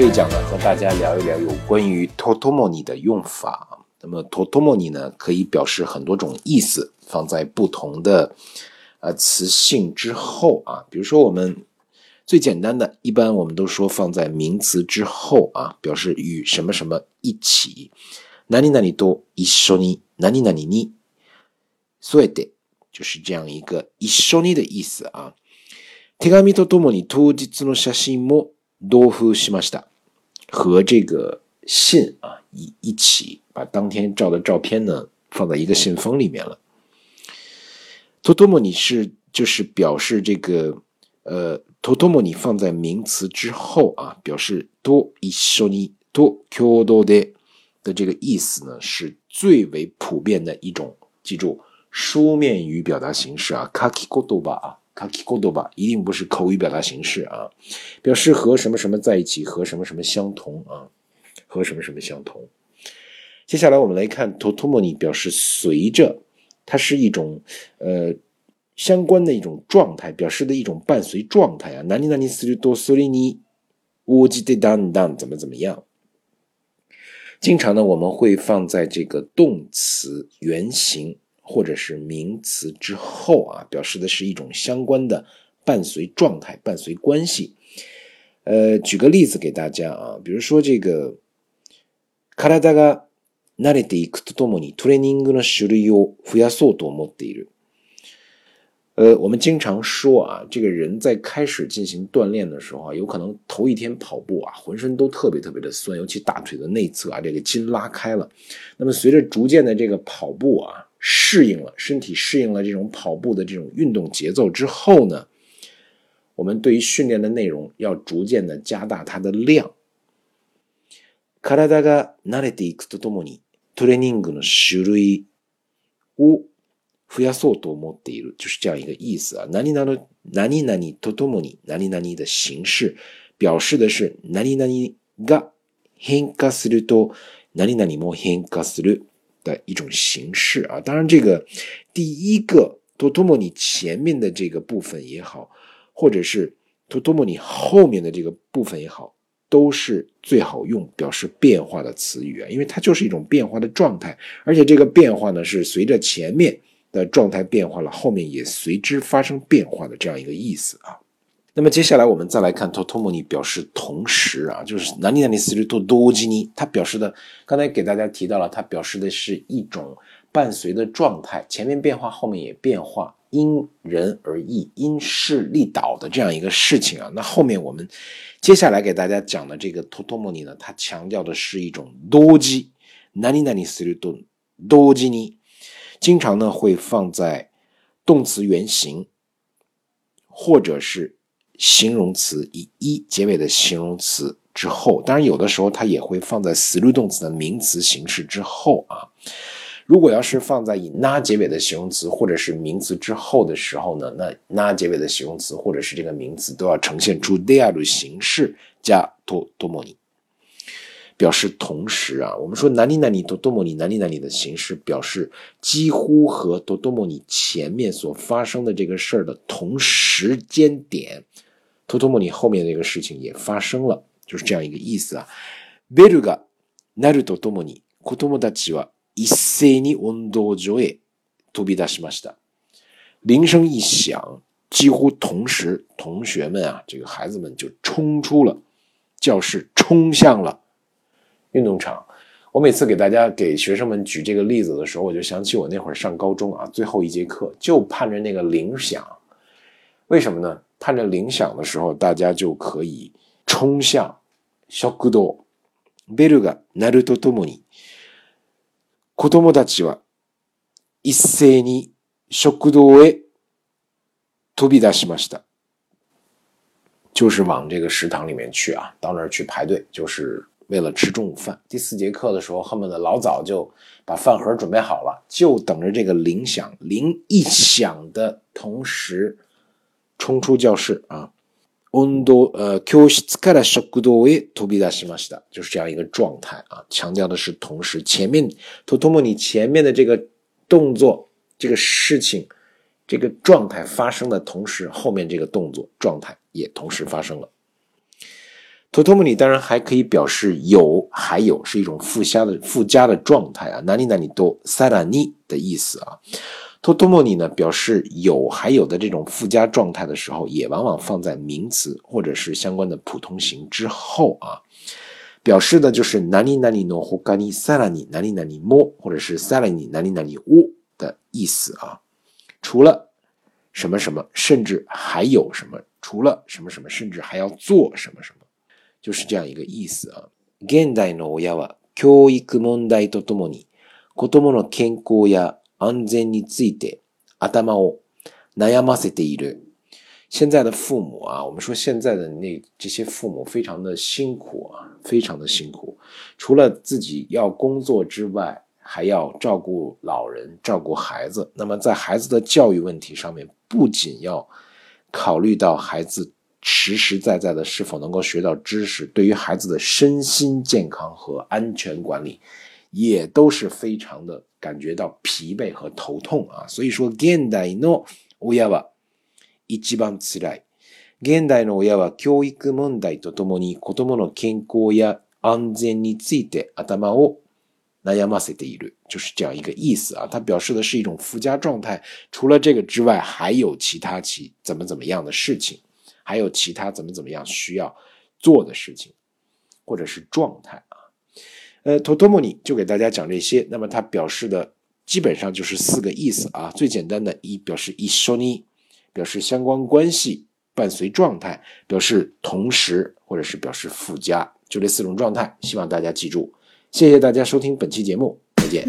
这一讲呢，和大家聊一聊有关于 t t o m o n y 的用法。那么，t t o m o n y 呢，可以表示很多种意思，放在不同的呃词性之后啊。比如说，我们最简单的一般，我们都说放在名词之后啊，表示与什么什么一起。哪里哪里都一緒に、哪里哪里你それで，就是这样一个一緒に的意思啊。手紙とともに当日の写真も多フ西マシ达和这个信啊一一起把当天照的照片呢放在一个信封里面了。トトモ你是就是表示这个呃トトモ你放在名词之后啊表示多一索尼多 Q 多で的这个意思呢是最为普遍的一种记住书面语表达形式啊書き言啊。卡奇过多吧，一定不是口语表达形式啊，表示和什么什么在一起，和什么什么相同啊，和什么什么相同。接下来我们来看，totomoni 表示随着，它是一种呃相关的一种状态，表示的一种伴随状态啊。哪里哪里，斯鲁多斯里尼，乌吉得当当，怎么怎么样？经常呢，我们会放在这个动词原形。或者是名词之后啊，表示的是一种相关的伴随状态、伴随关系。呃，举个例子给大家啊，比如说这个，体が慣れていくとともにトレーニングの種類を増やそうと思っている。呃，我们经常说啊，这个人在开始进行锻炼的时候啊，有可能头一天跑步啊，浑身都特别特别的酸，尤其大腿的内侧啊，这个筋拉开了。那么随着逐渐的这个跑步啊，适应了身体适应了这种跑步的这种运动节奏之后呢，我们对于训练的内容要逐渐的加大它的量。体が慣れていくとともに、トレーニングの種類を増やそうと思っている，就是这样一个意思啊。何々何々とともに何々的形式，表示的是何々が変化すると何々も変化する。的一种形式啊，当然这个第一个多多么你前面的这个部分也好，或者是多多么你后面的这个部分也好，都是最好用表示变化的词语啊，因为它就是一种变化的状态，而且这个变化呢是随着前面的状态变化了，后面也随之发生变化的这样一个意思啊。那么接下来我们再来看 totomoni 表示同时啊，就是 nani nani siri do d o j i n 它表示的刚才给大家提到了，它表示的是一种伴随的状态，前面变化，后面也变化，因人而异，因势利导的这样一个事情啊。那后面我们接下来给大家讲的这个 totomoni 呢，它强调的是一种多机 j i n i n a n i nani siri do d o j i n 经常呢会放在动词原形或者是形容词以一结尾的形容词之后，当然有的时候它也会放在实律动词的名词形式之后啊。如果要是放在以 na 结尾的形容词或者是名词之后的时候呢，那 na 结尾的形容词或者是这个名词都要呈现出 are 的形式加 to o 多摩 y 表示同时啊。我们说哪里哪里多多 n 尼，哪里哪里的形式表示几乎和多多摩 y 前面所发生的这个事儿的同时间点。托托莫尼后面的一个事情也发生了，就是这样一个意思啊。ベルが鳴るとトトモ子供たちは一斉に運動場へ飛び出しました。铃声一响，几乎同时，同学们啊，这个孩子们就冲出了教室，冲向了运动场。我每次给大家给学生们举这个例子的时候，我就想起我那会儿上高中啊，最后一节课就盼着那个铃响，为什么呢？盼着铃响的时候，大家就可以冲向小古道。ベルルがナルトとモニ。子供たちは一斉に食堂へ飛び出しました。就是往这个食堂里面去啊，到那儿去排队，就是为了吃中午饭。第四节课的时候，恨不得老早就把饭盒准备好了，就等着这个铃响。铃一响的同时。冲出教室啊 o n o 呃 k o s h u k a r a s g o t o b d a s m a 就是这样一个状态啊。强调的是同时，前面 to t o m 前面的这个动作、这个事情、这个状态发生的同时，后面这个动作、状态也同时发生了。to t o m 当然还可以表示有，还有是一种附加的附加的状态啊，nani nani 的意思啊。都、都、么里呢？表示有还有的这种附加状态的时候，也往往放在名词或者是相关的普通型之后啊。表示的就是“哪里哪里呢”或“咖喱塞了你哪里哪里么”或者是“塞了你哪里哪里喔”的意思啊。除了什么什么，甚至还有什么？除了什么什么，甚至还要做什么什么？就是这样一个意思啊。现代の親は教育問題とともに子どもの健康や安则你自己得阿达嘛哦，南亚马斯的一类。现在的父母啊，我们说现在的那这些父母非常的辛苦啊，非常的辛苦。除了自己要工作之外，还要照顾老人、照顾孩子。那么在孩子的教育问题上面，不仅要考虑到孩子实实在在的是否能够学到知识，对于孩子的身心健康和安全管理。也都是非常的感觉到疲惫和头痛啊，所以说，現代の親は一番辛い。現代の親は教育問題とともに子供の健康や安全について頭を悩ませている，就是这样一个意思啊。它表示的是一种附加状态。除了这个之外，还有其他其怎么怎么样的事情，还有其他怎么怎么样需要做的事情，或者是状态。呃，托托莫尼就给大家讲这些。那么他表示的基本上就是四个意思啊。最简单的一表示一说に，表示相关关系、伴随状态，表示同时或者是表示附加，就这四种状态，希望大家记住。谢谢大家收听本期节目，再见。